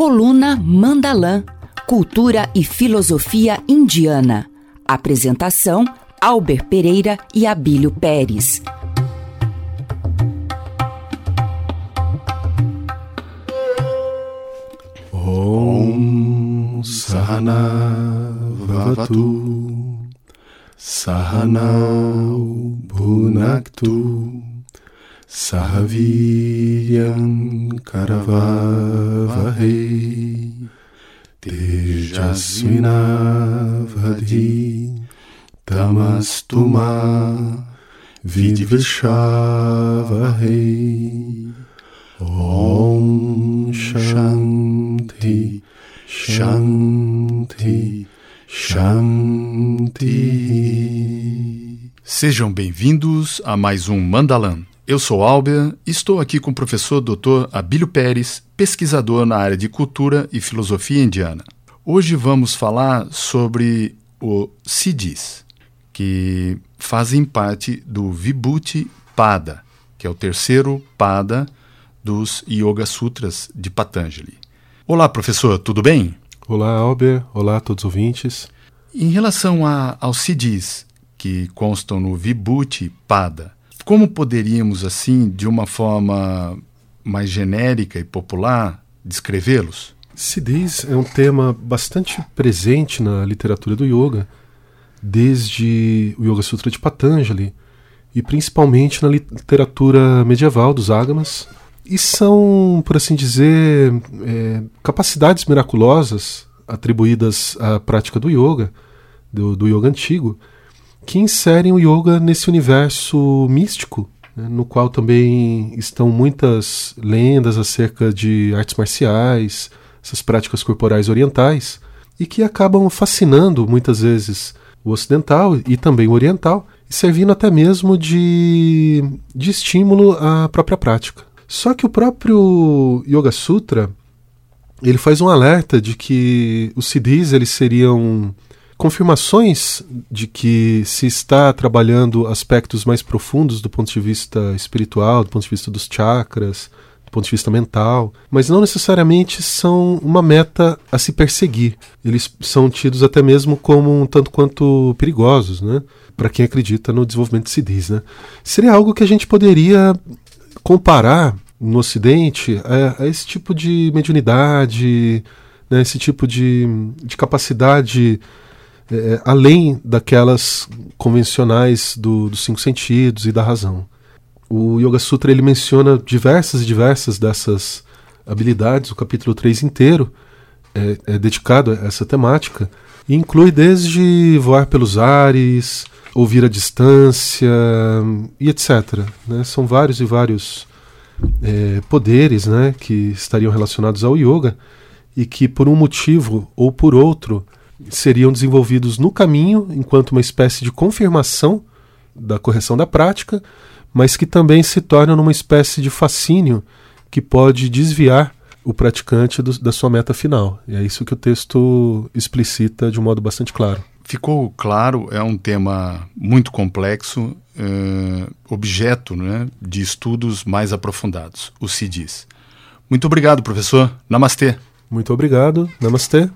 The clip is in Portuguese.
Coluna Mandalã, Cultura e Filosofia Indiana. Apresentação: Albert Pereira e Abílio Pérez. Om Sahana Vavatu Sahanau Bhunaktu Sahaviryam Karavavahe Tejasvinavadi Tamastuma Vidvishavahe Om Shanti Shanti Shanti Sejam bem-vindos a mais um Mandalan. Eu sou Albert e estou aqui com o professor Dr. Abílio Pérez, pesquisador na área de cultura e filosofia indiana. Hoje vamos falar sobre o Siddhis, que fazem parte do Vibhuti Pada, que é o terceiro Pada dos Yoga Sutras de Patanjali. Olá, professor, tudo bem? Olá, Albert. Olá a todos os ouvintes. Em relação a, aos Siddhis, que constam no Vibhuti Pada, como poderíamos, assim, de uma forma mais genérica e popular, descrevê-los? Siddhis é um tema bastante presente na literatura do yoga, desde o Yoga Sutra de Patanjali e principalmente na literatura medieval dos Agamas. E são, por assim dizer, é, capacidades miraculosas atribuídas à prática do yoga, do, do yoga antigo, que inserem o yoga nesse universo místico, né, no qual também estão muitas lendas acerca de artes marciais, essas práticas corporais orientais, e que acabam fascinando muitas vezes o ocidental e também o oriental, servindo até mesmo de, de estímulo à própria prática. Só que o próprio Yoga Sutra ele faz um alerta de que os CDs eles seriam confirmações de que se está trabalhando aspectos mais profundos do ponto de vista espiritual, do ponto de vista dos chakras, do ponto de vista mental, mas não necessariamente são uma meta a se perseguir. Eles são tidos até mesmo como um tanto quanto perigosos, né? Para quem acredita no desenvolvimento de CDs, né? Seria algo que a gente poderia comparar no Ocidente a, a esse tipo de mediunidade, né, esse tipo de, de capacidade é, além daquelas convencionais do, dos cinco sentidos e da razão. O Yoga Sutra ele menciona diversas e diversas dessas habilidades, o capítulo 3 inteiro é, é dedicado a essa temática, e inclui desde voar pelos ares, ouvir à distância e etc. Né? São vários e vários é, poderes né, que estariam relacionados ao yoga e que, por um motivo ou por outro, seriam desenvolvidos no caminho, enquanto uma espécie de confirmação da correção da prática, mas que também se tornam numa espécie de fascínio que pode desviar o praticante do, da sua meta final. E é isso que o texto explicita de um modo bastante claro. Ficou claro, é um tema muito complexo, é, objeto né, de estudos mais aprofundados, o CIDIS. Muito obrigado, professor. Namastê. Muito obrigado. Namastê.